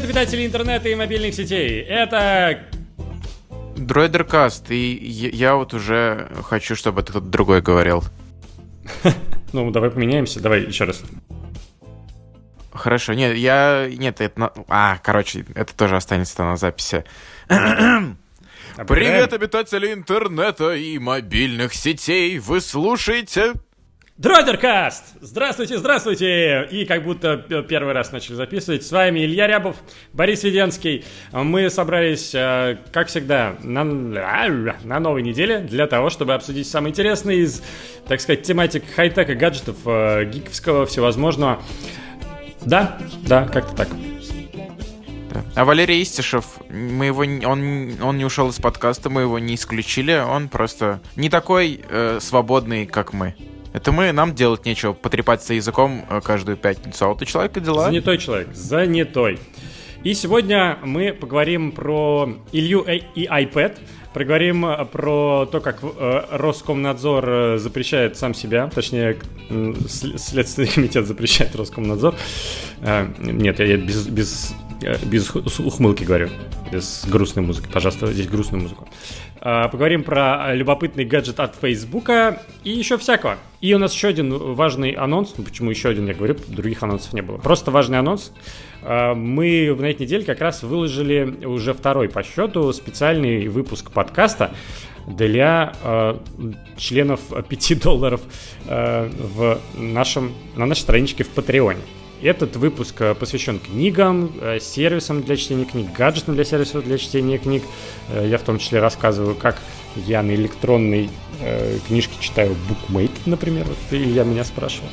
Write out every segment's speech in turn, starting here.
Привет, обитатели интернета и мобильных сетей. Это Дроидеркаст, и я вот уже хочу, чтобы это кто-то другой говорил. Ну, давай поменяемся. Давай еще раз. Хорошо. Нет, я... Нет, это... А, короче, это тоже останется на записи. Привет, обитатели интернета и мобильных сетей! Вы слушаете Дройдеркаст! Здравствуйте, здравствуйте! И как будто первый раз начали записывать. С вами Илья Рябов, Борис Веденский. Мы собрались, э, как всегда, на, на новой неделе для того, чтобы обсудить самые интересные из, так сказать, тематик хай-тека, гаджетов, э, гиковского, всевозможного. Да, да, как-то так. А Валерий Истишев, мы его, он, он не ушел из подкаста, мы его не исключили, он просто не такой э, свободный, как мы. Это мы, нам делать нечего, потрепаться языком э, каждую пятницу, а вот у человека дела. Занятой человек, занятой. И сегодня мы поговорим про Илью и iPad, Поговорим э, про то, как э, Роскомнадзор запрещает сам себя, точнее, Следственный комитет запрещает Роскомнадзор. Нет, я без, без, без ухмылки говорю, без грустной музыки. Пожалуйста, здесь грустную музыку. А, поговорим про любопытный гаджет от Фейсбука и еще всякого. И у нас еще один важный анонс. Ну, почему еще один, я говорю, других анонсов не было. Просто важный анонс. А, мы на этой неделе как раз выложили уже второй по счету специальный выпуск подкаста для э, членов 5 долларов э, в нашем, на нашей страничке в Патреоне. Этот выпуск э, посвящен книгам, э, сервисам для чтения книг, гаджетам для сервисов для чтения книг. Э, я в том числе рассказываю, как я на электронной книжке читаю Bookmate, например, вот Илья меня спрашивал.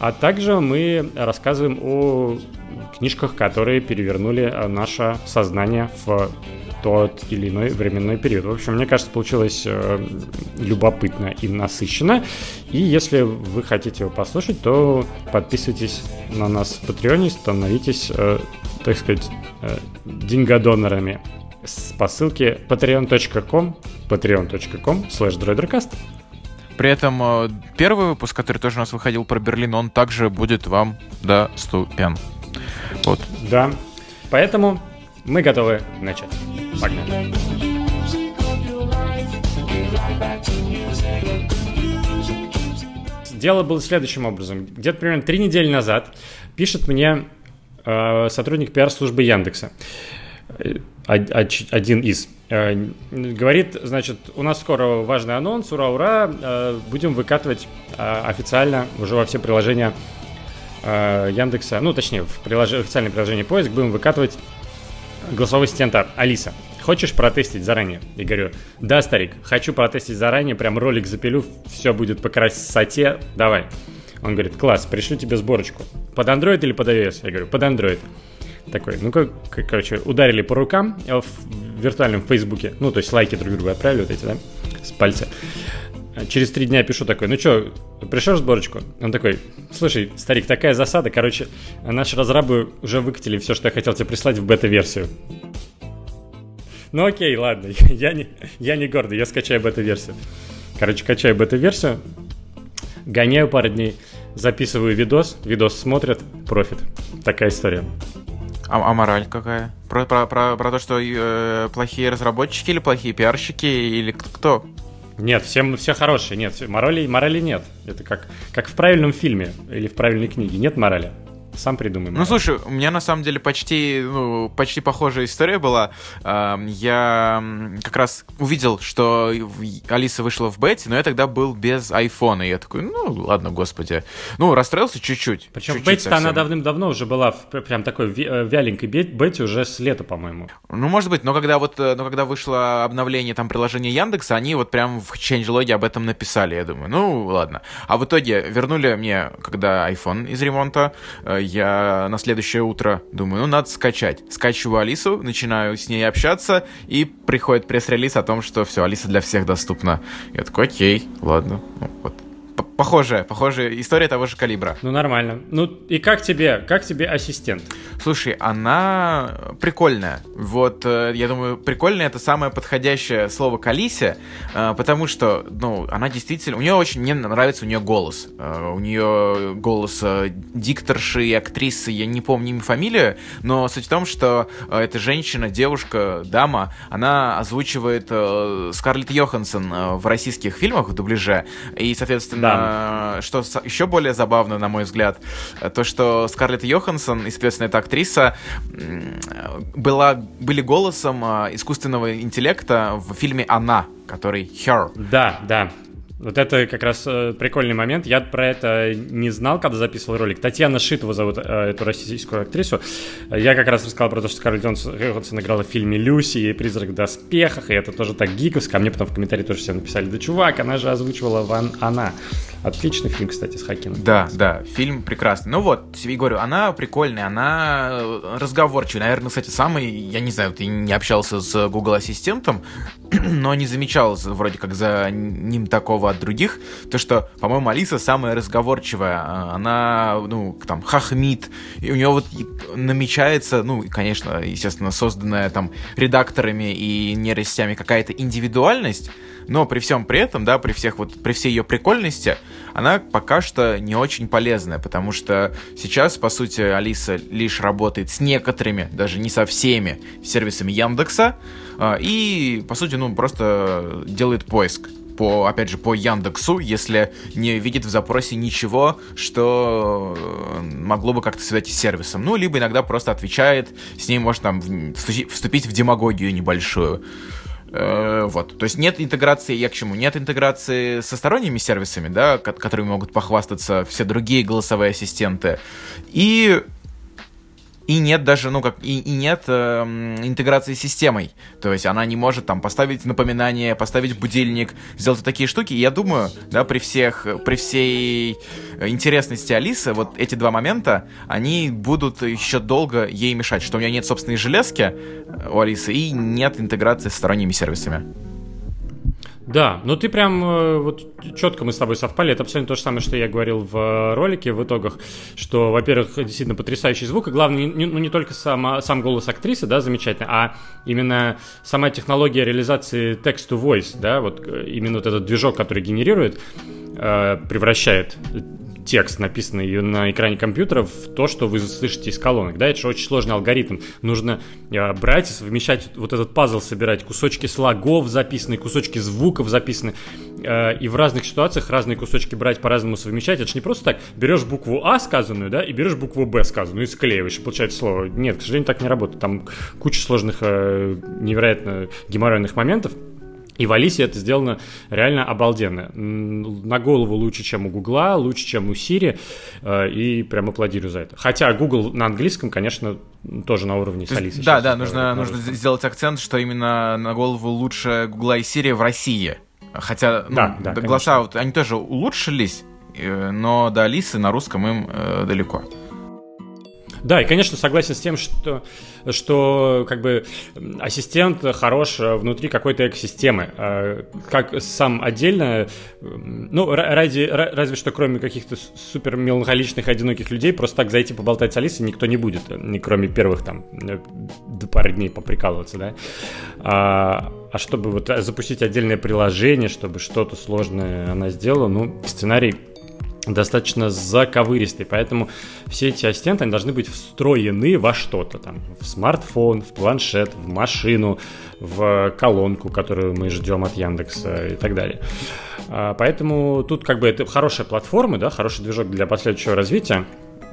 А также мы рассказываем о книжках, которые перевернули наше сознание в тот или иной временной период. В общем, мне кажется, получилось э, любопытно и насыщенно. И если вы хотите его послушать, то подписывайтесь на нас в Патреоне, становитесь, э, так сказать, э, деньгодонорами по ссылке patreon.com patreon.com slash droidercast при этом э, первый выпуск, который тоже у нас выходил про Берлин, он также будет вам доступен. Вот. Да. Поэтому мы готовы начать. Погнали. Дело было следующим образом. Где-то примерно три недели назад пишет мне э, сотрудник пиар-службы Яндекса. Э, один из. Э, говорит, значит, у нас скоро важный анонс, ура, ура, э, будем выкатывать официально уже во все приложения Яндекса, ну, точнее, в прилож... официальное приложение поиск будем выкатывать голосового ассистента Алиса. Хочешь протестить заранее? Я говорю, да, старик, хочу протестить заранее, прям ролик запилю, все будет по красоте, давай. Он говорит, класс, пришлю тебе сборочку. Под Android или под iOS? Я говорю, под Android. Такой, ну, как, короче, ударили по рукам в виртуальном Фейсбуке. Ну, то есть лайки друг другу отправили вот эти, да, с пальца. Через три дня пишу такой, ну что, пришлешь сборочку? Он такой, слушай, старик, такая засада, короче, наши разрабы уже выкатили все, что я хотел тебе прислать в бета-версию. Ну окей, ладно, я не, я не гордый, я скачаю бета-версию. Короче, качаю бета-версию, гоняю пару дней, записываю видос, видос смотрят, профит. Такая история. А, а мораль какая? Про, про, про, про то, что э, плохие разработчики или плохие пиарщики, или кто? Нет, все, все хорошие, нет, морали, морали нет. Это как, как в правильном фильме или в правильной книге, нет морали. Сам придумай. Ну, слушай, у меня на самом деле почти, ну, почти похожая история была. Я как раз увидел, что Алиса вышла в бете, но я тогда был без айфона. И я такой, ну, ладно, господи. Ну, расстроился чуть-чуть. Причем чуть-чуть бете она давным-давно уже была в прям такой э, вяленькой бете уже с лета, по-моему. Ну, может быть, но когда вот, э, но когда вышло обновление там приложения Яндекса, они вот прям в changelog об этом написали. Я думаю, ну, ладно. А в итоге вернули мне, когда iPhone из ремонта, э, я на следующее утро думаю, ну, надо скачать. Скачиваю Алису, начинаю с ней общаться, и приходит пресс-релиз о том, что все, Алиса для всех доступна. Я такой, окей, ладно, ну, вот похожая, похожая история того же калибра. Ну, нормально. Ну, и как тебе, как тебе ассистент? Слушай, она прикольная. Вот, э, я думаю, прикольная это самое подходящее слово к Алисе, э, потому что, ну, она действительно, у нее очень, мне нравится у нее голос. Э, у нее голос дикторши и актрисы, я не помню имя, фамилию, но суть в том, что эта женщина, девушка, дама, она озвучивает Скарлетт Йоханссон в российских фильмах в дубляже, и, соответственно, да. Что еще более забавно, на мой взгляд, то, что Скарлетт Йоханссон, и, соответственно, эта актриса, была, были голосом искусственного интеллекта в фильме «Она», который «Her». Да, да. Вот это как раз э, прикольный момент. Я про это не знал, когда записывал ролик. Татьяна Шитова зовут э, эту российскую актрису. Я как раз рассказал про то, что Скарлетт Йоханссон играла в фильме «Люси» и «Призрак в доспехах», и это тоже так гиковско. А мне потом в комментарии тоже все написали, да чувак, она же озвучивала Ван Она. Отличный фильм, кстати, с Хакином. Да, да, фильм прекрасный. Ну вот, тебе говорю, она прикольная, она разговорчивая. Наверное, кстати, самый, я не знаю, ты не общался с Google Ассистентом, но не замечал вроде как за ним такого от других, то что, по-моему, Алиса самая разговорчивая, а, она, ну, там, хахмит, и у нее вот намечается, ну, конечно, естественно, созданная там редакторами и нейросетями какая-то индивидуальность, но при всем при этом, да, при всех вот, при всей ее прикольности, она пока что не очень полезная, потому что сейчас, по сути, Алиса лишь работает с некоторыми, даже не со всеми сервисами Яндекса, а, и, по сути, ну, просто делает поиск по, опять же, по Яндексу, если не видит в запросе ничего, что э, могло бы как-то связать с сервисом. Ну, либо иногда просто отвечает, с ней может там вступить в демагогию небольшую. Э, вот. То есть нет интеграции, я к чему? Нет интеграции со сторонними сервисами, да, которыми могут похвастаться все другие голосовые ассистенты. И и нет даже, ну как, и, и нет э, интеграции с системой. То есть она не может там поставить напоминание, поставить будильник, сделать такие штуки. И я думаю, да, при всех, при всей интересности Алисы, вот эти два момента, они будут еще долго ей мешать, что у нее нет собственной железки э, у Алисы и нет интеграции с сторонними сервисами. Да, ну ты прям э, вот четко мы с тобой совпали. Это абсолютно то же самое, что я говорил в э, ролике в итогах, что, во-первых, действительно потрясающий звук, и главное, не, ну не только сама, сам голос актрисы, да, замечательно, а именно сама технология реализации text-to-voice, да, вот э, именно вот этот движок, который генерирует, превращает текст, написанный на экране компьютера, в то, что вы слышите из колонок. Да, это же очень сложный алгоритм. Нужно э, брать, совмещать вот этот пазл, собирать кусочки слогов записанные, кусочки звуков записаны, э, и в разных ситуациях разные кусочки брать по-разному совмещать. Это же не просто так. Берешь букву А сказанную, да, и берешь букву Б сказанную и склеиваешь, и получается слово. Нет, к сожалению, так не работает. Там куча сложных, э, невероятно геморройных моментов. И в Алисе это сделано реально обалденно. На голову лучше, чем у Гугла, лучше, чем у Сири. Э, и прям аплодирую за это. Хотя Google на английском, конечно, тоже на уровне с Алисой. Да, да, нужно, нужно сделать акцент, что именно на голову лучше Гугла и Сири в России. Хотя ну, да, да, голоса, вот, они тоже улучшились, э, но до Алисы на русском им э, далеко. Да, и, конечно, согласен с тем, что, что как бы ассистент хорош внутри какой-то экосистемы. А как сам отдельно, ну, ради, разве что кроме каких-то супер меланхоличных, одиноких людей, просто так зайти поболтать с Алисой никто не будет, не кроме первых там до пары дней поприкалываться, да. А, а чтобы вот запустить отдельное приложение, чтобы что-то сложное она сделала, ну, сценарий достаточно заковыристый, поэтому все эти ассистенты они должны быть встроены во что-то там, в смартфон, в планшет, в машину, в колонку, которую мы ждем от Яндекса и так далее. А, поэтому тут как бы это хорошая платформа, да, хороший движок для последующего развития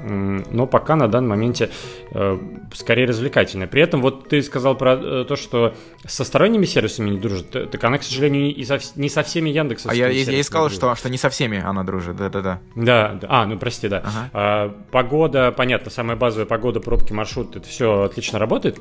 но пока на данном моменте э, скорее развлекательная. При этом вот ты сказал про э, то, что со сторонними сервисами не дружит, так она, к сожалению, и со, не со всеми Яндексом. А я, я, я и сказал, что, что не со всеми она дружит, да-да-да. Да, а, ну прости, да. Ага. А, погода, понятно, самая базовая погода, пробки, маршрут, это все отлично работает.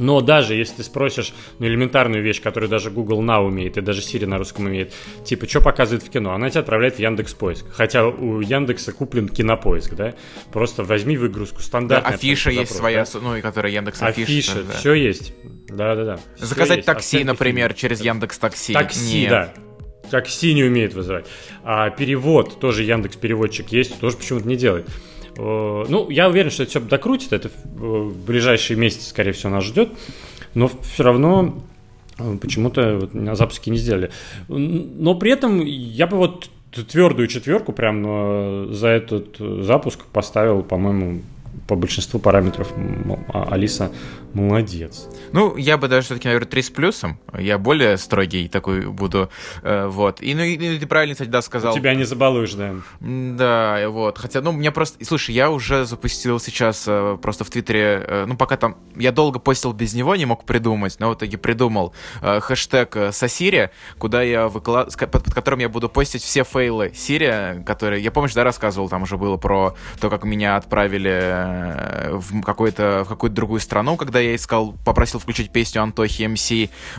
Но даже если ты спросишь ну, элементарную вещь, которую даже Google Now умеет, и даже Siri на русском умеет, типа, что показывает в кино, она тебя отправляет в Яндекс Поиск. Хотя у Яндекса куплен кинопоиск, да? Просто возьми выгрузку стандартную. Да, афиша есть своя, да? ну и которая Яндекс афиша. Афиша, да. все есть. Да-да-да. Заказать есть. такси, Оценки например, фильма. через Яндекс Такси. Такси, Нет. да. как синий умеет вызывать. А перевод, тоже Яндекс переводчик есть, тоже почему-то не делает. Э, ну, я уверен, что это все докрутит, это в ближайшие месяцы, скорее всего, нас ждет, но все равно э, почему-то вот на запуске не сделали. Но при этом я бы вот твердую четверку прям э, за этот запуск поставил, по-моему, по большинству параметров а, Алиса молодец. Ну, я бы даже все-таки, наверное, 3 с плюсом. Я более строгий такой буду. Э, вот. И, ну, и, ты правильно, кстати, да, сказал. Тебя не забалуешь, да. Да, вот. Хотя, ну, мне просто... Слушай, я уже запустил сейчас э, просто в Твиттере... Э, ну, пока там... Я долго постил без него, не мог придумать, но в итоге придумал хэштег Сосири, куда я выклад... под, под которым я буду постить все фейлы Сирия, которые... Я, помнишь, да, рассказывал, там уже было про то, как меня отправили в, какой-то, в какую-то другую страну, когда я искал, попросил включить песню Антохи МС.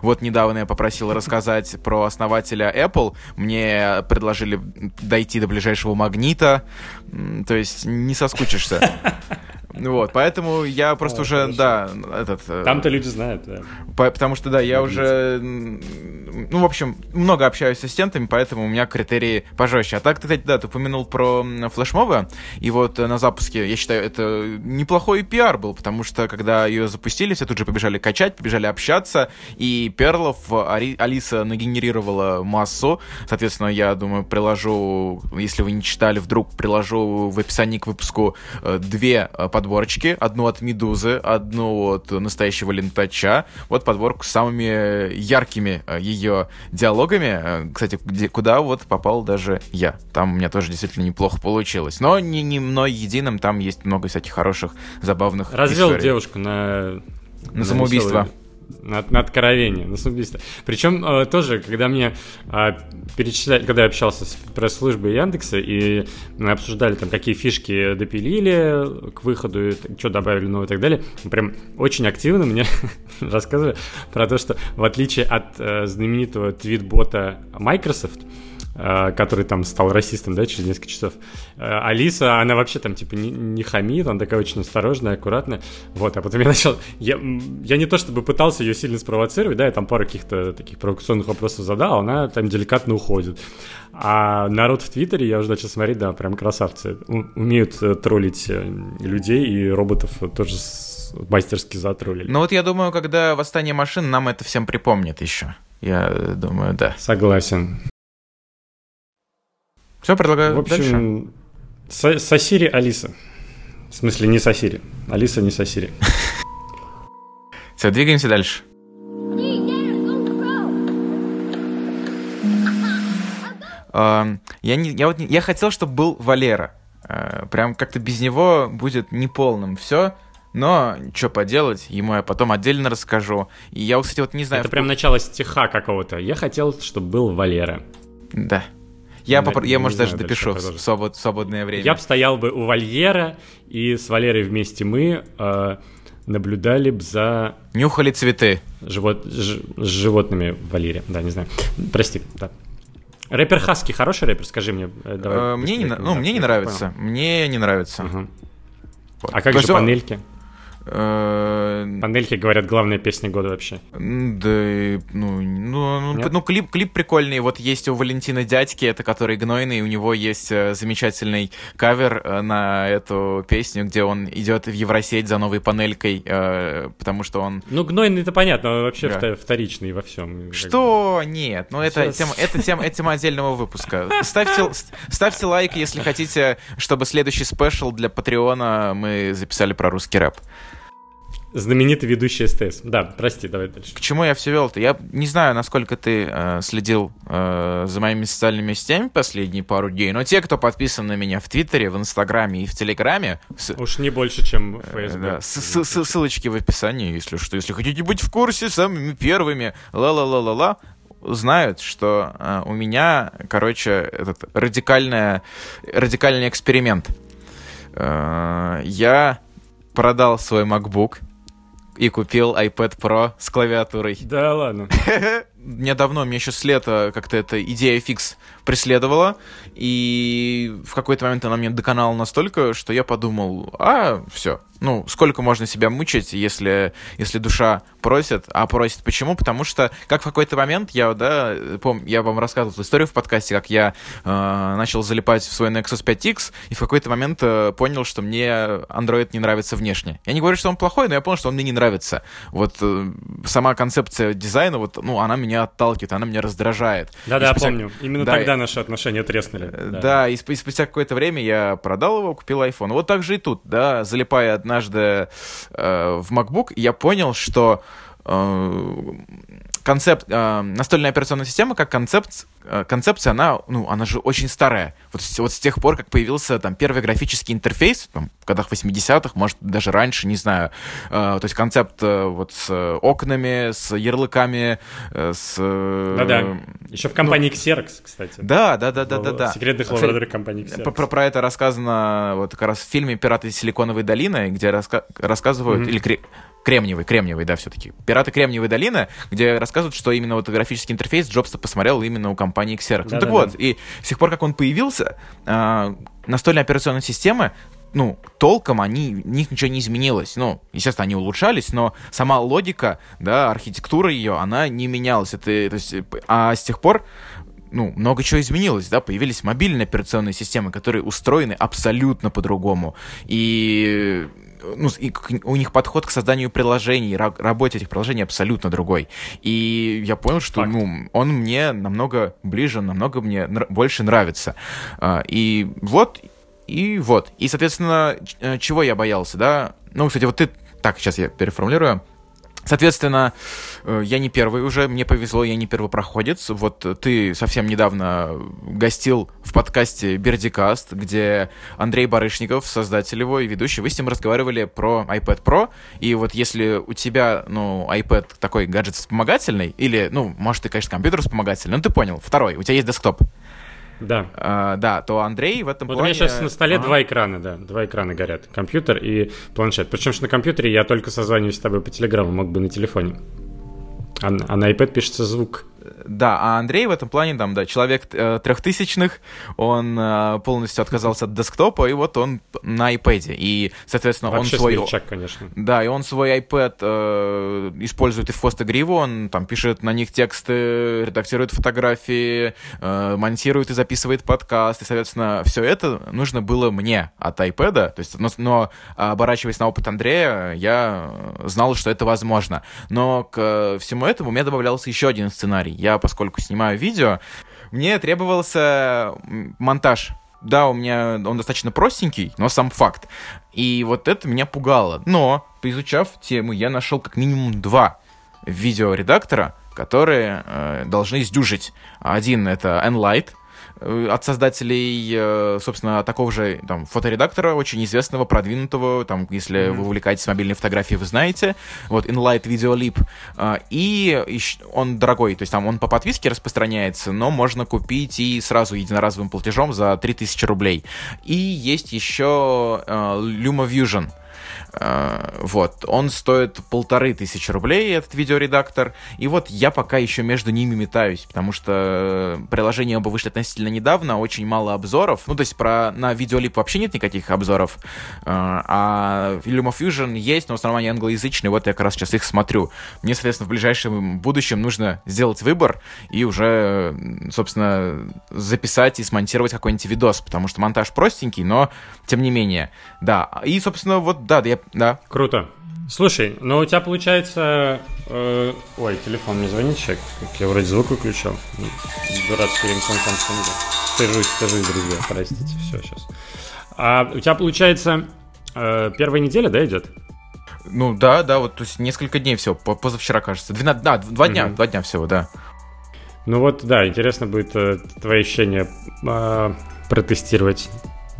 Вот недавно я попросил рассказать про основателя Apple. Мне предложили дойти до ближайшего магнита. То есть не соскучишься. Вот, поэтому я просто О, уже, хорошо. да, этот... Э, Там-то люди знают, да. По, потому что, да, я уже, ну, в общем, много общаюсь с ассистентами, поэтому у меня критерии пожестче. А так, ты, кстати, да, ты упомянул про флешмобы, и вот э, на запуске, я считаю, это неплохой пиар был, потому что, когда ее запустили, все тут же побежали качать, побежали общаться, и перлов Ари, Алиса нагенерировала массу, соответственно, я думаю, приложу, если вы не читали, вдруг приложу в описании к выпуску э, две подборочки. Одну от Медузы, одну от настоящего лентача. Вот подборку с самыми яркими э, ее диалогами. Э, кстати, где, куда вот попал даже я. Там у меня тоже действительно неплохо получилось. Но не, не мной единым, там есть много всяких хороших, забавных Развел историй. девушку на... На, на самоубийство. Веселый на, на откровение, на самоубийство. Причем э, тоже, когда мне э, перечисляли, когда я общался с пресс-службой Яндекса, и мы обсуждали там, какие фишки допилили к выходу, что добавили новое и так далее, прям очень активно мне рассказывали про то, что в отличие от э, знаменитого твит-бота Microsoft, который там стал расистом, да, через несколько часов. Э, Алиса, она вообще там, типа, не, не хамит, она такая очень осторожная, аккуратная. Вот, а потом я начал... Я, я не то чтобы пытался ее сильно спровоцировать, да, я там пару каких-то таких провокационных вопросов задал, она там деликатно уходит. А народ в Твиттере, я уже начал смотреть, да, прям красавцы. Умеют э, троллить людей, и роботов тоже мастерски затроллили. Ну вот я думаю, когда восстание машин нам это всем припомнит еще. Я думаю, да. Согласен. Все, предлагаю В общем, дальше. Сосири Алиса. В смысле, не Сосири. Алиса не Сосири. Все, двигаемся дальше. Я, не, я, вот не, я хотел, чтобы был Валера. Uh, прям как-то без него будет неполным все. Но что поделать, ему я потом отдельно расскажу. И я, кстати, вот не знаю... Это в... прям начало стиха какого-то. Я хотел, чтобы был Валера. Да. Я, попро... я может, даже допишу в свобод... свободное время. Я бы стоял бы у вольера, и с Валерой вместе мы э, наблюдали бы за... Нюхали цветы. Живот... Ж... С животными в вольере. Да, не знаю. Прости, да. Рэпер Хаски хороший рэпер, скажи мне. Э, давай, э, мне не, ну, мне не нравится. Мне не нравится. Угу. Вот. А как Просто... же панельки? Э, Панельки, говорят, главная песня года вообще. Да, ну, ну, ну, ну клип, клип прикольный. Вот есть у Валентина Дядьки, это который гнойный, у него есть э, замечательный кавер э, на эту песню, где он идет в Евросеть за новой панелькой, потому что он... Ну, гнойный это понятно, он вообще да. вторичный во всем. Что? Нет, ну это тема, это тема, это тема отдельного выпуска. Ставьте, ставьте лайк, если хотите, чтобы следующий спешл для Патреона мы записали про русский рэп. Знаменитый ведущий СТС. Да, прости, давай дальше. К чему я все вел-то? Я не знаю, насколько ты э, следил э, за моими социальными сетями последние пару дней, но те, кто подписан на меня в Твиттере, в Инстаграме и в Телеграме... С... Уж не больше, чем в Facebook. Э, да, Ссылочки в описании, если что. Если хотите быть в курсе самыми первыми, ла-ла-ла-ла-ла, знают, что э, у меня, короче, этот радикальный, радикальный эксперимент. Э, я продал свой MacBook и купил iPad Pro с клавиатурой. Да ладно. Мне давно, мне еще с лета как-то эта идея фикс преследовала, и в какой-то момент она мне доконала настолько, что я подумал, а, все, Ну, сколько можно себя мучить, если, если душа просит, а просит почему? Потому что, как в какой-то момент, я, да, пом, я вам рассказывал историю в подкасте, как я э, начал залипать в свой Nexus 5X, и в какой-то момент э, понял, что мне Android не нравится внешне. Я не говорю, что он плохой, но я понял, что он мне не нравится. Вот э, сама концепция дизайна, вот, ну, она меня отталкивает, она меня раздражает. Да-да, спустя... помню. Именно да, тогда наши отношения треснули. Э, да, да и, и спустя какое-то время я продал его, купил iPhone. Вот так же и тут, да, залипая однажды э, в MacBook, я понял, что э, концепт, э, настольная операционная система как концепт, э, концепция, она, ну, она же очень старая. Вот, вот с тех пор, как появился там первый графический интерфейс, там, в годах 80-х, может, даже раньше, не знаю, э, то есть концепт э, вот с окнами, с ярлыками, э, с... Да-да, еще в компании ну, Xerox, кстати. Да, да, да, да, да, да. Секретных лабораторий компании Xerox. Про, про это рассказано вот как раз в фильме «Пираты Силиконовой долины», где раска рассказывают, mm-hmm. или Кремниевый, Кремниевый, да, все-таки. «Пираты Кремниевой долины», где рассказывают, что именно вот графический интерфейс Джобс посмотрел именно у компании Xerox. Да, ну так да, вот, да. и с тех пор, как он появился, э, настольные операционные системы ну, толком они, у них ничего не изменилось. Ну, естественно, они улучшались, но сама логика, да, архитектура ее, она не менялась. Это, то есть, а с тех пор ну, много чего изменилось, да, появились мобильные операционные системы, которые устроены абсолютно по-другому. И ну, и у них подход к созданию приложений, работе этих приложений абсолютно другой. И я понял, что ну, он мне намного ближе, намного мне больше нравится. А, и вот, и вот. И, соответственно, э, чего я боялся, да? Ну, кстати, вот ты... Так, сейчас я переформулирую. Соответственно, э, я не первый уже, мне повезло, я не первопроходец. Вот ты совсем недавно гостил в подкасте Бердикаст, где Андрей Барышников, создатель его и ведущий, вы с ним разговаривали про iPad Pro, и вот если у тебя, ну, iPad такой гаджет вспомогательный, или, ну, может, ты, конечно, компьютер вспомогательный, ну, ты понял, второй, у тебя есть десктоп, да. А, да, то Андрей в этом вот плане... у меня сейчас на столе ага. два экрана, да, два экрана горят. Компьютер и планшет. Причем, что на компьютере я только созваниваюсь с тобой по телеграмму, мог бы на телефоне. А, а на iPad пишется звук. Да, а Андрей в этом плане, там, да, человек э, трехтысячных, он э, полностью отказался от десктопа, и вот он на iPad. И, соответственно, Вообще он свой... Смельчак, конечно. Да, и он свой iPad э, использует и в хвост гриву, он там пишет на них тексты, редактирует фотографии, э, монтирует и записывает подкаст, и, соответственно, все это нужно было мне от iPad, то есть, но, но оборачиваясь на опыт Андрея, я знал, что это возможно. Но к всему этому у меня добавлялся еще один сценарий. Я, поскольку снимаю видео, мне требовался монтаж. Да, у меня он достаточно простенький, но сам факт. И вот это меня пугало. Но, поизучав тему, я нашел как минимум два видеоредактора, которые э, должны сдюжить. Один это Enlight, от создателей, э, собственно, такого же там, фоторедактора, очень известного, продвинутого, там, если mm-hmm. вы увлекаетесь мобильной фотографией, вы знаете, вот, InLight Video Leap, э, и он дорогой, то есть там он по подписке распространяется, но можно купить и сразу единоразовым платежом за 3000 рублей. И есть еще LumaVision, Э, вот, он стоит полторы тысячи рублей, этот видеоредактор, и вот я пока еще между ними метаюсь, потому что приложения оба вышли относительно недавно, очень мало обзоров, ну, то есть про, на видеолип вообще нет никаких обзоров, э, а LumaFusion есть, но в основном они англоязычные, вот я как раз сейчас их смотрю. Мне, соответственно, в ближайшем будущем нужно сделать выбор и уже, собственно, записать и смонтировать какой-нибудь видос, потому что монтаж простенький, но тем не менее, да. И, собственно, вот, да, я да. Круто. Слушай, ну у тебя получается... Э, ой, телефон мне звонит человек. Я вроде звук выключил. Дурацкий рингтон Samsung. Стыжусь, стыжусь, друзья, простите. Все, сейчас. А у тебя получается э, первая неделя, да, идет? Ну да, да, вот то есть несколько дней всего, позавчера, кажется. 12, да, два дня, угу. два дня всего, да. Ну вот, да, интересно будет э, твои ощущения э, протестировать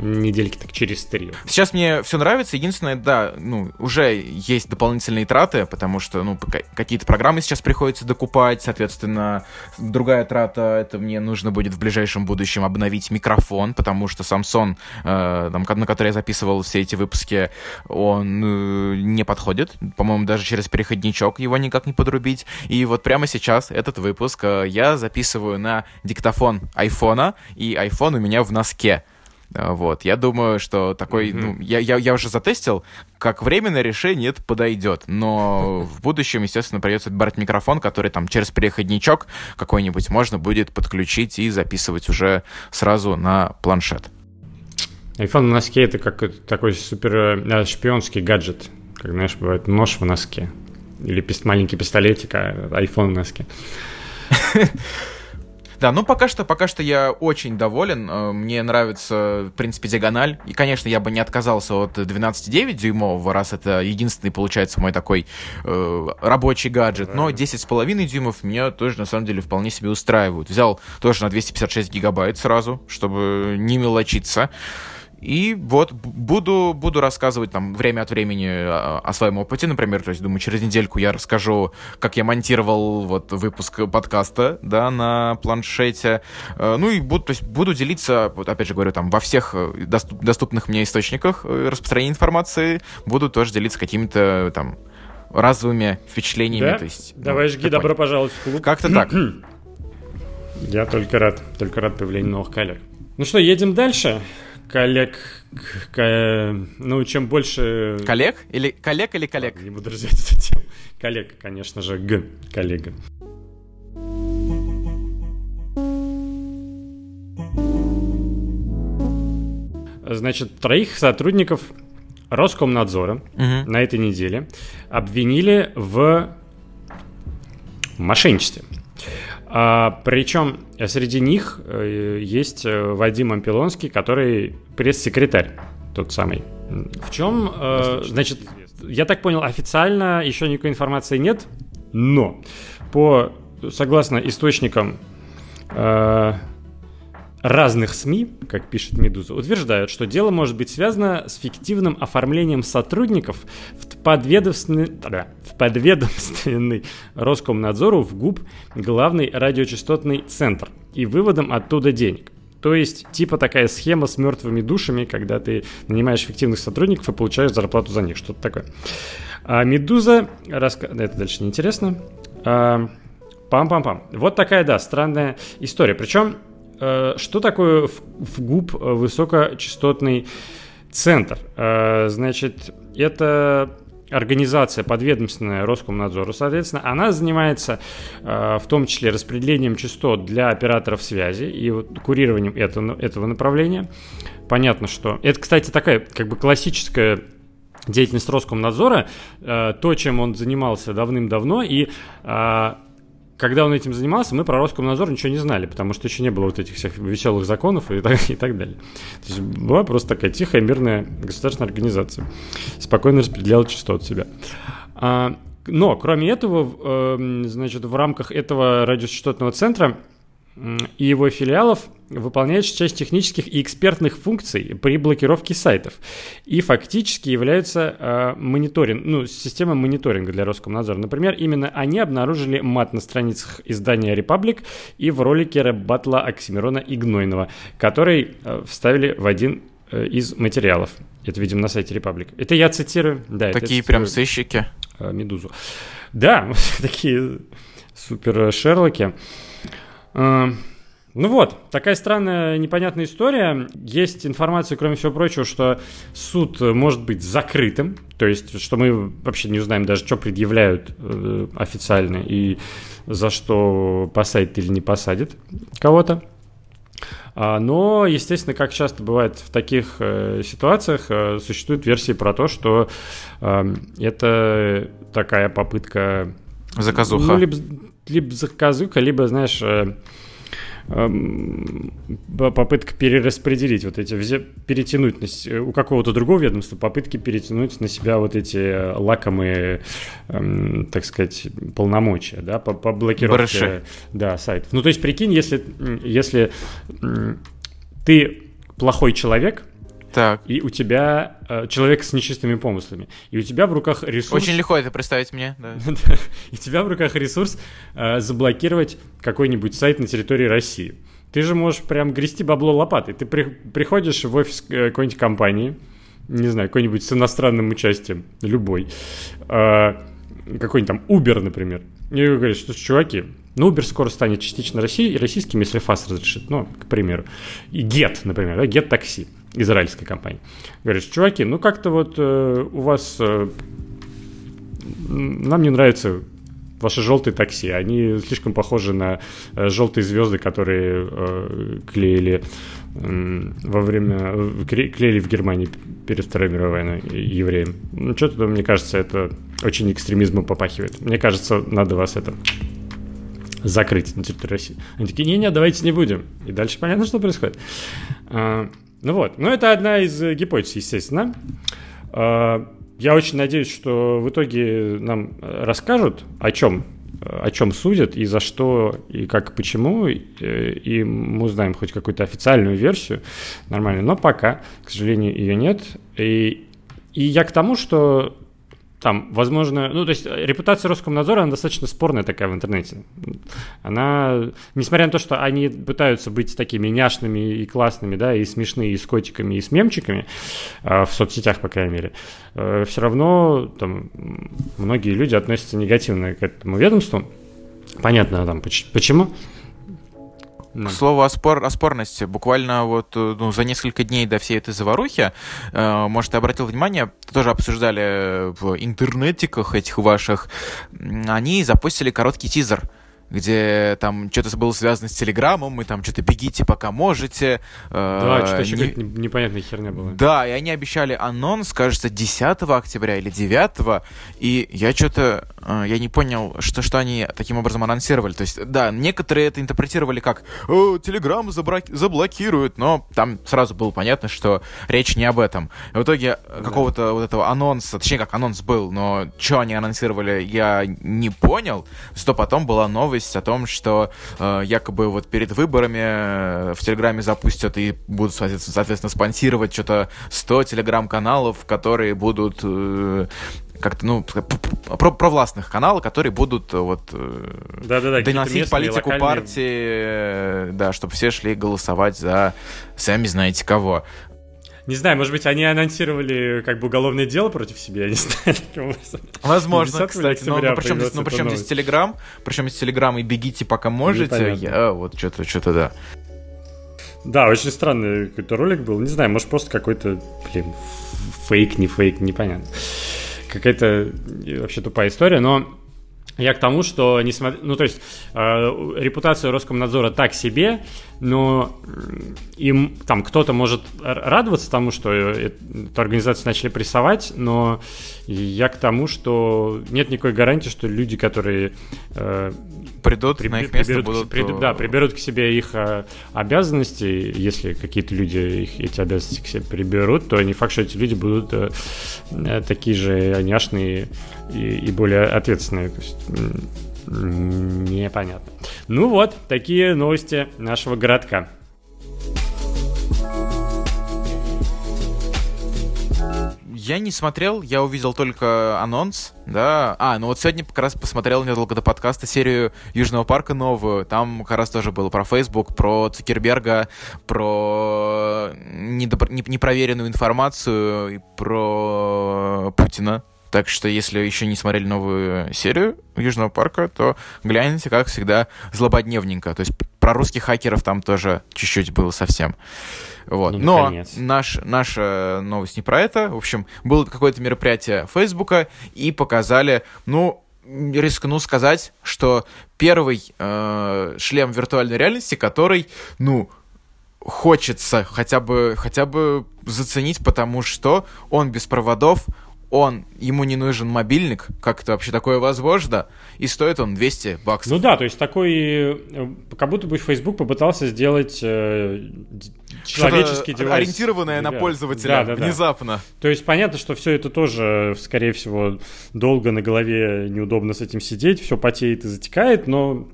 недельки так через три. Сейчас мне все нравится. Единственное, да, ну, уже есть дополнительные траты, потому что, ну, какие-то программы сейчас приходится докупать, соответственно, другая трата, это мне нужно будет в ближайшем будущем обновить микрофон, потому что Samsung, э, там, на который я записывал все эти выпуски, он э, не подходит. По-моему, даже через переходничок его никак не подрубить. И вот прямо сейчас этот выпуск э, я записываю на диктофон айфона, и iPhone у меня в носке. А, вот, я думаю, что такой, mm-hmm. ну, я, я, я уже затестил, как временное решение это подойдет, но в будущем, естественно, придется брать микрофон, который там через переходничок какой-нибудь можно будет подключить и записывать уже сразу на планшет. iPhone на носке это как такой супер э, шпионский гаджет, как, знаешь, бывает нож в носке. Или маленький пистолетик, а iPhone в носке. Да, ну пока что, пока что я очень доволен. Э, мне нравится, в принципе, диагональ. И, конечно, я бы не отказался от 12,9 дюймового, раз это единственный, получается, мой такой э, рабочий гаджет. Но 10,5 дюймов меня тоже, на самом деле, вполне себе устраивают. Взял тоже на 256 гигабайт сразу, чтобы не мелочиться. И вот буду, буду рассказывать там время от времени о, о своем опыте, например, то есть, думаю, через недельку я расскажу, как я монтировал вот выпуск подкаста, да, на планшете. Э, ну и буду, то есть, буду делиться, вот опять же говорю, там, во всех э, доступ, доступных мне источниках э, распространения информации, буду тоже делиться какими-то там разовыми впечатлениями. Да? То есть, Давай ну, жги, добро понял. пожаловать в клуб. Как-то так. Я только рад, только рад появлению новых коллег. Ну что, едем дальше коллег, к, ну, чем больше... Коллег? Или коллег или коллег? Ладно, не буду развивать эту тему. Коллег, конечно же, Г, коллега. Значит, троих сотрудников Роскомнадзора угу. на этой неделе обвинили в мошенничестве. А, причем среди них э, есть э, Вадим Ампилонский, который пресс-секретарь, тот самый. В чем, э, значит, я так понял, официально еще никакой информации нет, но по, согласно источникам э, разных СМИ, как пишет Медуза, утверждают, что дело может быть связано с фиктивным оформлением сотрудников в подведомственный, в подведомственный Роскомнадзору в ГУП главный радиочастотный центр и выводом оттуда денег. То есть, типа такая схема с мертвыми душами, когда ты нанимаешь фиктивных сотрудников и получаешь зарплату за них, что-то такое. А Медуза, раска... это дальше неинтересно. А, пам-пам-пам. Вот такая, да, странная история. Причем что такое в ГУП э, высокочастотный центр? Э, значит, это организация подведомственная Роскомнадзору, соответственно, она занимается в том числе распределением частот для операторов связи и вот курированием этого, этого направления. Понятно, что... Это, кстати, такая как бы классическая деятельность Роскомнадзора, то, чем он занимался давным-давно, и когда он этим занимался, мы про Роскомнадзор ничего не знали, потому что еще не было вот этих всех веселых законов и так, и так далее. То есть была просто такая тихая, мирная государственная организация. Спокойно распределяла частоты себя. А, но, кроме этого, э, значит, в рамках этого радиочастотного центра и его филиалов выполняют часть технических и экспертных функций при блокировке сайтов и фактически являются э, мониторинг, ну, системой мониторинга для Роскомнадзора. Например, именно они обнаружили мат на страницах издания «Репаблик» и в ролике рэп-батла Оксимирона Игнойного, который э, вставили в один э, из материалов. Это, видимо, на сайте «Репаблик». Это я цитирую. Да, такие это прям сыщики. Э, «Медузу». Да, такие супер Шерлоки. Э, ну вот, такая странная, непонятная история. Есть информация, кроме всего прочего, что суд может быть закрытым, то есть, что мы вообще не узнаем даже, что предъявляют э, официально и за что посадят или не посадят кого-то. А, но, естественно, как часто бывает в таких э, ситуациях, э, существуют версии про то, что э, это такая попытка... Заказуха. Ну, либо, либо заказуха, либо, знаешь э, попытка перераспределить вот эти, перетянуть на, у какого-то другого ведомства попытки перетянуть на себя вот эти э, лакомые, эм, так сказать, полномочия, да, по, по блокировке Барыши. да, сайтов. Ну, то есть, прикинь, если, если ты плохой человек, так. И у тебя э, человек с нечистыми помыслами. И у тебя в руках ресурс... Очень легко это представить мне, да. И у тебя в руках ресурс э, заблокировать какой-нибудь сайт на территории России. Ты же можешь прям грести бабло лопатой. Ты при, приходишь в офис э, какой-нибудь компании, не знаю, какой-нибудь с иностранным участием, любой, э, какой-нибудь там Uber, например, и говоришь, что чуваки, ну, Uber скоро станет частично Россией, российским, если ФАС разрешит, ну, к примеру. И Get, например, да, Get такси. Израильской компании. Говоришь, чуваки, ну как-то вот э, у вас... Э, нам не нравится ваши желтые такси. Они слишком похожи на э, желтые звезды, которые э, клеили э, во время... клеили в Германии перед Второй мировой войной евреям. Ну, что-то, мне кажется, это очень экстремизмом попахивает. Мне кажется, надо вас это закрыть на территории России. Они такие, не-не, давайте не будем. И дальше понятно, что происходит. Ну вот, но это одна из э, гипотез, естественно. А, я очень надеюсь, что в итоге нам э, расскажут, о чем о чем судят и за что, и как, почему, и мы узнаем хоть какую-то официальную версию нормально, но пока, к сожалению, ее нет. И, и я к тому, что там, возможно, ну, то есть э, репутация Роскомнадзора, она достаточно спорная такая в интернете. Она, несмотря на то, что они пытаются быть такими няшными и классными, да, и смешные, и с котиками, и с мемчиками, э, в соцсетях, по крайней мере, э, все равно там многие люди относятся негативно к этому ведомству. Понятно там почему. К слову о, спор, о спорности, буквально вот э, ну, за несколько дней до всей этой заварухи, э, может, ты обратил внимание, тоже обсуждали в интернетиках этих ваших, они запустили короткий тизер – где там что-то было связано с Телеграмом, и там что-то бегите, пока можете. Да, э, что-то еще не... непонятная херня была. Да, и они обещали анонс, кажется, 10 октября или 9, и я что-то, э, я не понял, что, что они таким образом анонсировали. То есть, да, некоторые это интерпретировали как Телеграм заблокируют, но там сразу было понятно, что речь не об этом. И в итоге да. какого-то вот этого анонса, точнее, как анонс был, но что они анонсировали, я не понял, что потом была новость новость о том, что э, якобы вот перед выборами э, в Телеграме запустят и будут, соответственно, спонсировать что-то 100 телеграм-каналов, которые будут э, как-то, ну, про, провластных каналов, которые будут э, вот да, да, да, доносить политику локальные... партии, да, чтобы все шли голосовать за сами знаете кого. Не знаю, может быть, они анонсировали как бы уголовное дело против себя, я не знаю. Возможно, кстати. Но, но причем, здесь, но причем здесь Телеграм, причем здесь Телеграм и бегите пока можете, я вот что-то, что-то да. Да, очень странный какой-то ролик был. Не знаю, может, просто какой-то, блин, фейк, не фейк, непонятно. Какая-то вообще тупая история, но я к тому, что, несмотря, ну, то есть, э, репутация Роскомнадзора так себе, но им там кто-то может радоваться тому, что э, эту организацию начали прессовать, но я к тому, что нет никакой гарантии, что люди, которые э, придут при, на их место, приберут, будут... При, да, приберут к себе их э, обязанности, если какие-то люди их, эти обязанности к себе приберут, то не факт, что эти люди будут э, э такие же няшные и, и более ответственные. То есть, Непонятно. Ну вот, такие новости нашего городка. Я не смотрел, я увидел только анонс, да. А, ну вот сегодня как раз посмотрел незадолго до подкаста серию Южного парка новую. Там как раз тоже было про Facebook, про Цукерберга, про недопро... непроверенную информацию, про Путина. Так что, если еще не смотрели новую серию Южного парка, то гляньте, как всегда, злободневненько. То есть про русских хакеров там тоже чуть-чуть было совсем. Вот. Ну, Но наш, наша новость не про это. В общем, было какое-то мероприятие Фейсбука, и показали, ну, рискну сказать, что первый э, шлем виртуальной реальности, который, ну, хочется хотя бы, хотя бы заценить, потому что он без проводов, он, ему не нужен мобильник, как это вообще такое возможно, и стоит он 200 баксов. Ну да, то есть такой, э, как будто бы Facebook попытался сделать э, человеческий девайс. Ориентированное Ребят. на пользователя да, да, внезапно. Да. То есть понятно, что все это тоже, скорее всего, долго на голове неудобно с этим сидеть, все потеет и затекает, но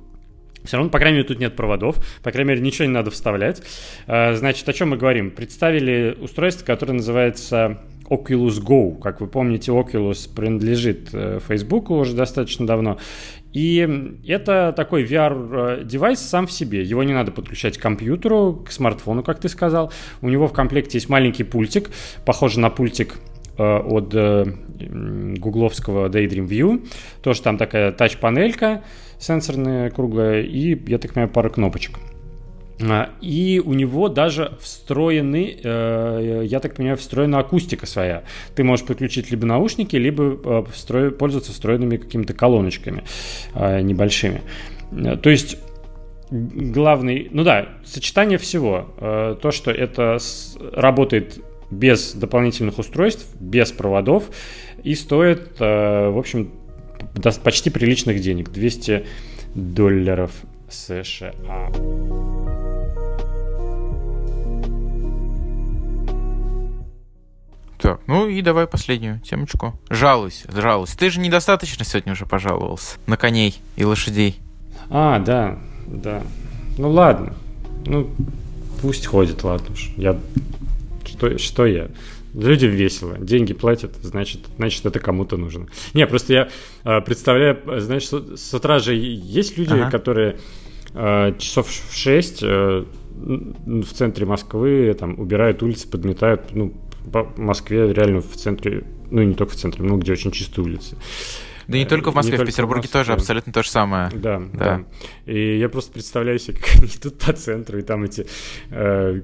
все равно, по крайней мере, тут нет проводов, по крайней мере, ничего не надо вставлять. Э, значит, о чем мы говорим? Представили устройство, которое называется Oculus Go. Как вы помните, Oculus принадлежит э, Facebook уже достаточно давно. И это такой VR-девайс сам в себе. Его не надо подключать к компьютеру, к смартфону, как ты сказал. У него в комплекте есть маленький пультик, похожий на пультик э, от э, гугловского Daydream View. Тоже там такая тач-панелька сенсорная, круглая, и, я так понимаю, пара кнопочек. А, и у него даже встроены, э, я так понимаю, встроена акустика своя. Ты можешь подключить либо наушники, либо э, пользоваться встроенными какими-то колоночками э, небольшими. То есть главный, ну да, сочетание всего. То, что это работает без дополнительных устройств, без проводов и стоит, в общем, почти приличных денег. 200 долларов США. Так, ну и давай последнюю темочку. Жалуйся, жалуйся. Ты же недостаточно сегодня уже пожаловался на коней и лошадей. А, да, да. Ну ладно. Ну, пусть ходит, ладно уж. Я... Что, что я? Людям весело, деньги платят, значит, значит это кому-то нужно. Не, просто я э, представляю, знаешь, с, с утра же есть люди, ага. которые э, часов в 6 э, в центре Москвы там убирают улицы, подметают, ну, по Москве реально в центре, ну не только в центре, но где очень чистые улицы. Да не только в Москве, не в Петербурге в Москве. тоже абсолютно то же самое. Да, да, да. И я просто представляю себе, как они идут по центру, и там эти э,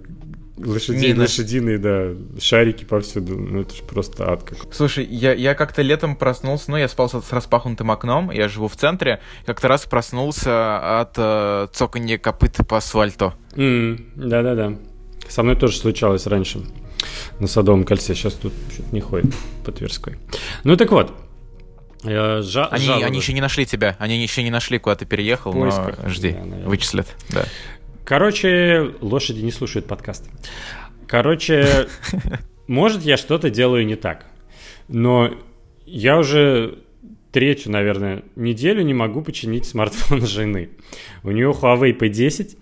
лошади, лошадиные, да, шарики повсюду. Ну, это же просто ад какой. Слушай, я, я как-то летом проснулся, ну, я спал с распахнутым окном, я живу в центре, как-то раз проснулся от э, цоканья копыт по асфальту. Mm, да-да-да. Со мной тоже случалось раньше на Садовом кольце. Сейчас тут что-то не ходит по Тверской. Ну так вот. Жа- они, они еще не нашли тебя. Они еще не нашли, куда ты переехал, но жди, да, вычислят. Да. Короче, лошади не слушают подкаст. Короче, может, я что-то делаю не так. Но я уже третью, наверное, неделю не могу починить смартфон жены. У нее Huawei P10.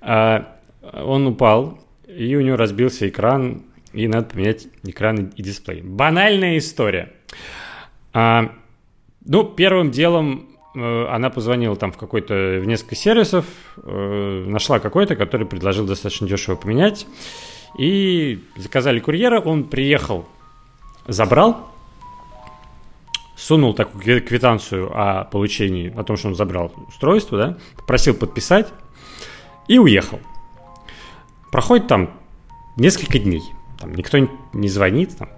А, он упал, и у нее разбился экран и надо поменять экран и дисплей. Банальная история. А, ну, первым делом она позвонила там в какой-то, в несколько сервисов, э, нашла какой-то, который предложил достаточно дешево поменять, и заказали курьера, он приехал, забрал, сунул такую квитанцию о получении, о том, что он забрал устройство, да, попросил подписать и уехал. Проходит там несколько дней – там никто не звонит, там,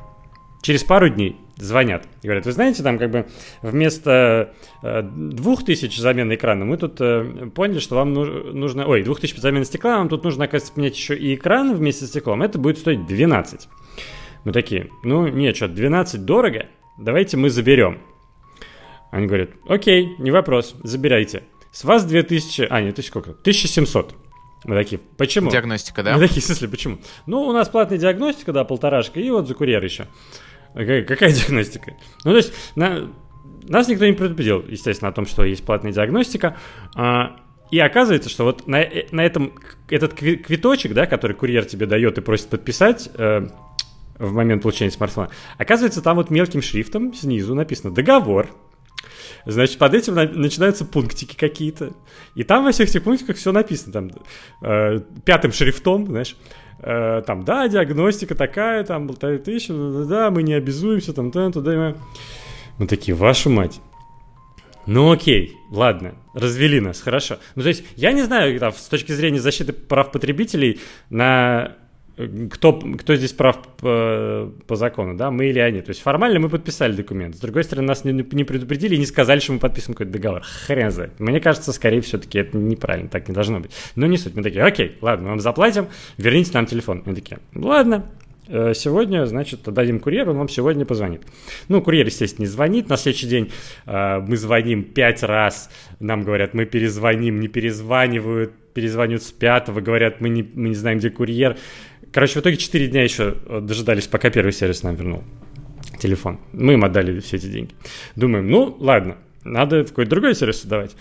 через пару дней звонят и говорят, вы знаете, там как бы вместо э, двух тысяч замены экрана мы тут э, поняли, что вам нужно, ой, двух тысяч замены стекла, вам тут нужно, оказывается, поменять еще и экран вместе с стеклом, это будет стоить 12. Мы такие, ну нет, что, 12 дорого, давайте мы заберем. Они говорят, окей, не вопрос, забирайте. С вас 2000, а нет, сколько? 1700. Мы такие, почему? Диагностика, да? Мы такие, в смысле, почему? Ну, у нас платная диагностика, да, полторашка, и вот за курьер еще. Какая, какая диагностика? Ну, то есть, на, нас никто не предупредил, естественно, о том, что есть платная диагностика. А, и оказывается, что вот на, э, на этом этот квиточек, да, который курьер тебе дает и просит подписать э, в момент получения смартфона, оказывается, там вот мелким шрифтом снизу написано договор Значит, под этим на- начинаются пунктики какие-то. И там во всех этих пунктиках все написано. Там, э, пятым шрифтом, знаешь, э, там, да, диагностика такая, там, полторы тысячи, да, мы не обязуемся, там, туда, туда. Мы такие, вашу мать. Ну окей, ладно, развели нас, хорошо. Ну то есть я не знаю, там, с точки зрения защиты прав потребителей на кто, кто здесь прав по, по закону, да, мы или они. То есть формально мы подписали документ. С другой стороны, нас не, не предупредили и не сказали, что мы подписываем какой-то договор. Хрен знает. Мне кажется, скорее все-таки это неправильно, так не должно быть. Но не суть. Мы такие, окей, ладно, мы вам заплатим, верните нам телефон. Мы такие, ладно, э, сегодня, значит, дадим курьеру, он вам сегодня позвонит. Ну, курьер, естественно, не звонит. На следующий день э, мы звоним пять раз, нам говорят, мы перезвоним, не перезванивают, перезванивают с пятого, говорят, мы не, мы не знаем, где курьер. Короче, в итоге 4 дня еще э, дожидались, пока первый сервис нам вернул телефон. Мы им отдали все эти деньги. Думаем, ну, ладно, надо в какой-то другой сервис отдавать.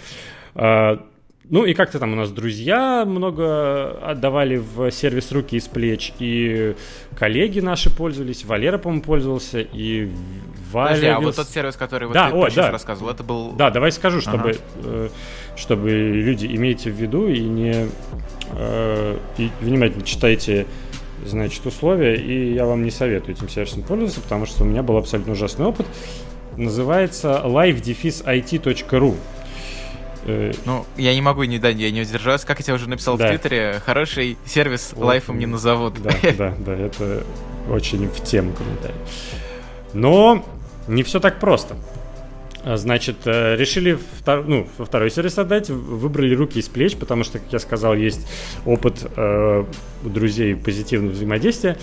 А, ну и как-то там у нас друзья много отдавали в сервис руки из плеч, и коллеги наши пользовались, Валера, по-моему, пользовался, и Валя... Подожди, а вот тот сервис, который вот да, ты о, да. рассказывал, это был... Да, давай скажу, чтобы, ага. э, чтобы люди имейте в виду и не... Э, и внимательно читайте значит, условия, и я вам не советую этим сервисом пользоваться, потому что у меня был абсолютно ужасный опыт. Называется live-it.ru. Э, ну, я не могу, не, да, я не удержалась, как я тебе уже написал да. в Твиттере, хороший сервис вот, лайфом не назовут. Да, да, да, это очень в тему комментарий. Но не все так просто. А, значит, э, решили втор... ну, второй сервис отдать, выбрали руки из плеч, потому что, как я сказал, есть опыт э, у друзей позитивного взаимодействия.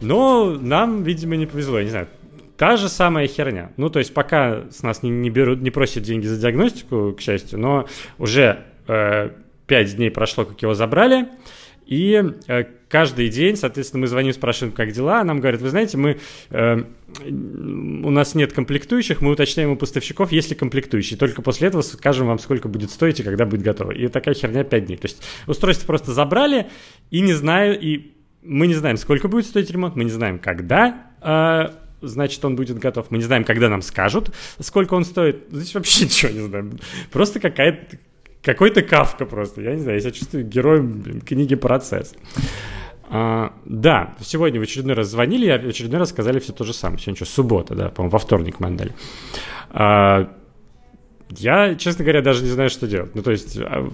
Но нам, видимо, не повезло, я не знаю. Та же самая херня. Ну, то есть пока с нас не, не берут, не просят деньги за диагностику, к счастью, но уже э, 5 дней прошло, как его забрали. И э, каждый день, соответственно, мы звоним, спрашиваем, как дела. Нам говорят, вы знаете, мы, э, у нас нет комплектующих, мы уточняем у поставщиков, есть ли комплектующие. Только после этого скажем вам, сколько будет стоить и когда будет готово. И такая херня 5 дней. То есть устройство просто забрали, и не знаю, и мы не знаем, сколько будет стоить ремонт, мы не знаем, когда э, значит, он будет готов. Мы не знаем, когда нам скажут, сколько он стоит. Здесь вообще ничего не знаем. Просто какая-то какой-то кавка просто. Я не знаю, я себя чувствую героем книги «Процесс». А, да, сегодня в очередной раз звонили, и в очередной раз сказали все то же самое. Сегодня что, суббота, да, по-моему, во вторник мы отдали. А, я, честно говоря, даже не знаю, что делать. Ну, то есть, а,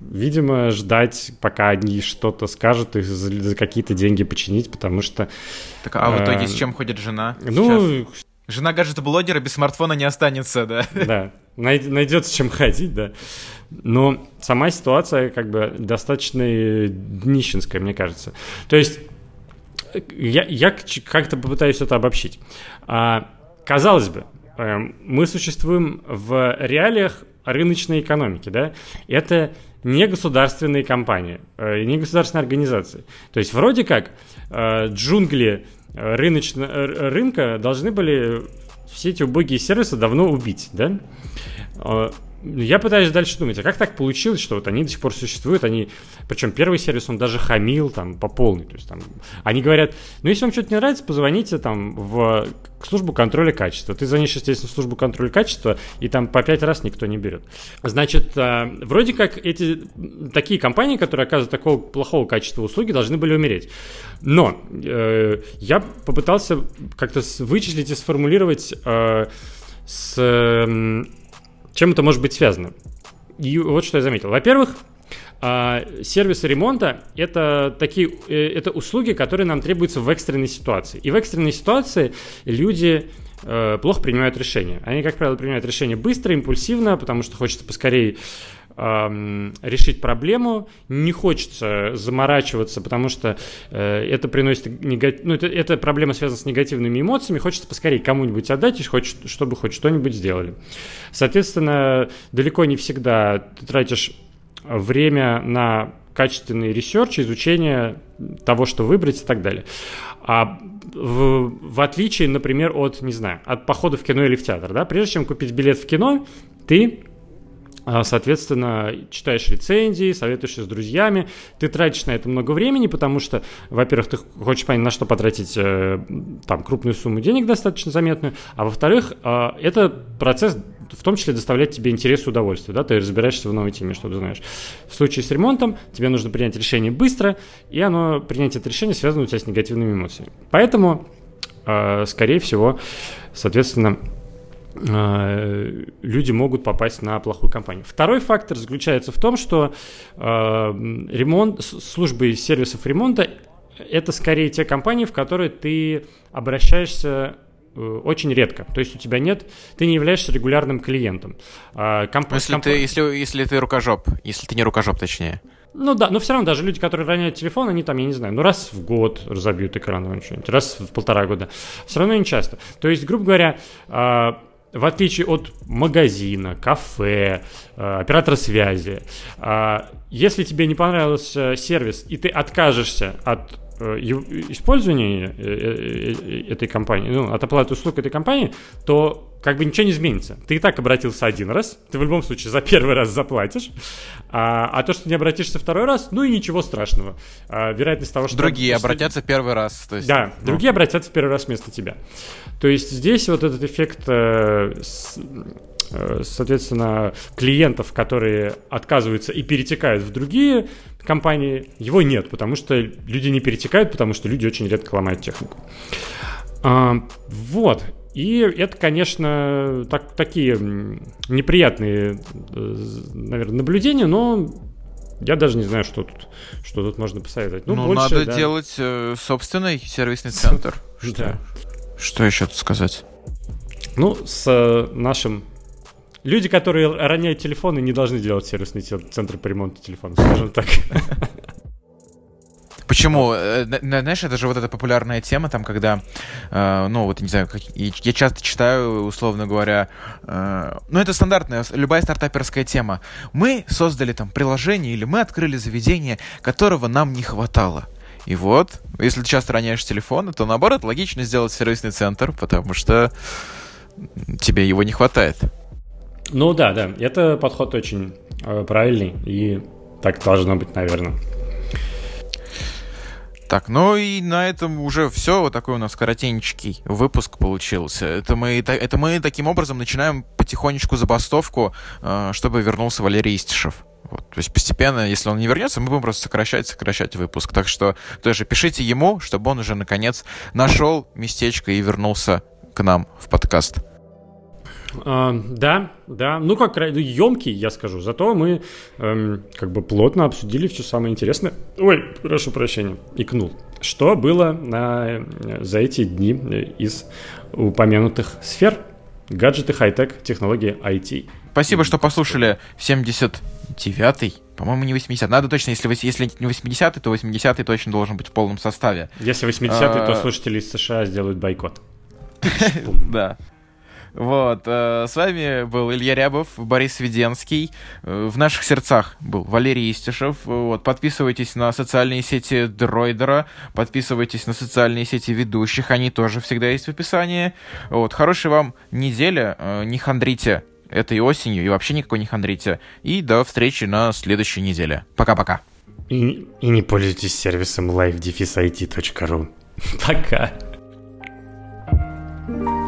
видимо, ждать, пока они что-то скажут и за, за какие-то деньги починить, потому что... Так, а в итоге а, с чем ходит жена? Ну, сейчас? Жена гаджет-блогера без смартфона не останется, да? Да, найдется чем ходить, да. Но сама ситуация как бы достаточно днищенская, мне кажется. То есть я, я как-то попытаюсь это обобщить. А, казалось бы, эм, мы существуем в реалиях рыночной экономики, да? Это не государственные компании, э, не государственные организации. То есть вроде как э, джунгли рыночно, рынка должны были все эти убогие сервисы давно убить, да? Я пытаюсь дальше думать, а как так получилось, что вот они до сих пор существуют, они, причем первый сервис, он даже хамил там по полной, то есть там, они говорят, ну если вам что-то не нравится, позвоните там в службу контроля качества, ты звонишь, естественно, в службу контроля качества, и там по пять раз никто не берет. Значит, а, вроде как эти, такие компании, которые оказывают такого плохого качества услуги, должны были умереть. Но э, я попытался как-то вычислить и сформулировать э, с... Чем это может быть связано? И вот что я заметил. Во-первых, а, сервисы ремонта это такие э, это услуги, которые нам требуются в экстренной ситуации. И в экстренной ситуации люди э, плохо принимают решения. Они, как правило, принимают решения быстро, импульсивно, потому что хочется поскорее решить проблему, не хочется заморачиваться, потому что э, это приносит негатив... ну, это, эта проблема связана с негативными эмоциями, хочется поскорее кому-нибудь отдать, и хочет, чтобы хоть что-нибудь сделали. Соответственно, далеко не всегда ты тратишь время на качественный research, изучение того, что выбрать и так далее. А в, в отличие, например, от, не знаю, от похода в кино или в театр, да, прежде чем купить билет в кино, ты соответственно, читаешь рецензии, советуешься с друзьями, ты тратишь на это много времени, потому что, во-первых, ты хочешь понять, на что потратить э, там крупную сумму денег достаточно заметную, а во-вторых, а, это процесс в том числе доставляет тебе интерес и удовольствие, да, ты разбираешься в новой теме, что ты знаешь. В случае с ремонтом тебе нужно принять решение быстро, и оно, принятие этого решения связано у тебя с негативными эмоциями. Поэтому, а, скорее всего, соответственно, Э, люди могут попасть на плохую компанию. Второй фактор заключается в том, что э, ремонт, службы сервисов ремонта это скорее те компании, в которые ты обращаешься э, очень редко. То есть у тебя нет, ты не являешься регулярным клиентом. А, комп... если, комп... ты, если, если ты рукожоп, если ты не рукожоп, точнее. Ну да, но все равно даже люди, которые роняют телефон, они там, я не знаю, ну раз в год разобьют экран что-нибудь, раз в полтора года. Все равно не часто. То есть, грубо говоря, а, в отличие от магазина, кафе, э, оператора связи, э, если тебе не понравился сервис и ты откажешься от э, использования этой компании, ну, от оплаты услуг этой компании, то как бы ничего не изменится. Ты и так обратился один раз, ты в любом случае за первый раз заплатишь, а, а то, что не обратишься второй раз, ну и ничего страшного. А, вероятность того, что... Другие обратятся первый раз. То есть, да, ну. другие обратятся первый раз вместо тебя. То есть здесь вот этот эффект, э, э, соответственно, клиентов, которые отказываются и перетекают в другие компании, его нет, потому что люди не перетекают, потому что люди очень редко ломают технику. А, вот. И это, конечно, так, такие неприятные, э, наверное, наблюдения, но я даже не знаю, что тут, что тут можно посоветовать. Ну, ну больше, надо да. делать э, собственный сервисный центр. Что, что еще тут сказать? Ну, с э, нашим... Люди, которые роняют телефоны, не должны делать сервисный центр по ремонту телефона, скажем так. Почему? Э, знаешь, это же вот эта популярная тема, там, когда, э, ну, вот, не знаю, как, я часто читаю, условно говоря, э, ну, это стандартная, любая стартаперская тема. Мы создали там приложение или мы открыли заведение, которого нам не хватало. И вот, если ты часто роняешь телефон, то, наоборот, логично сделать сервисный центр, потому что тебе его не хватает. Ну да, да, это подход очень э, правильный, и так должно быть, наверное. Так, ну и на этом уже все. Вот такой у нас коротенький выпуск получился. Это мы, это мы таким образом начинаем потихонечку забастовку, э, чтобы вернулся Валерий Истишев. Вот. То есть постепенно, если он не вернется, мы будем просто сокращать, сокращать выпуск. Так что тоже пишите ему, чтобы он уже наконец нашел местечко и вернулся к нам в подкаст. А, да, да. Ну, как емкий, я скажу. Зато мы эм, как бы плотно обсудили все самое интересное. Ой, прошу прощения, икнул. Что было на, за эти дни из упомянутых сфер? Гаджеты, хай-тек, технологии IT. Спасибо, что послушали 79-й. По-моему, не 80 Надо точно, если, если не 80-й, то 80-й точно должен быть в полном составе. Если 80-й, то а, слушатели из США сделают бойкот. Да. Вот. Э, с вами был Илья Рябов, Борис Веденский. Э, в наших сердцах был Валерий Истишев. Вот. Подписывайтесь на социальные сети Дроидера. Подписывайтесь на социальные сети ведущих. Они тоже всегда есть в описании. Вот. Хорошей вам недели. Э, не хандрите этой осенью и вообще никакой не хандрите. И до встречи на следующей неделе. Пока-пока. И, и не пользуйтесь сервисом live-it.ru. Пока. thank you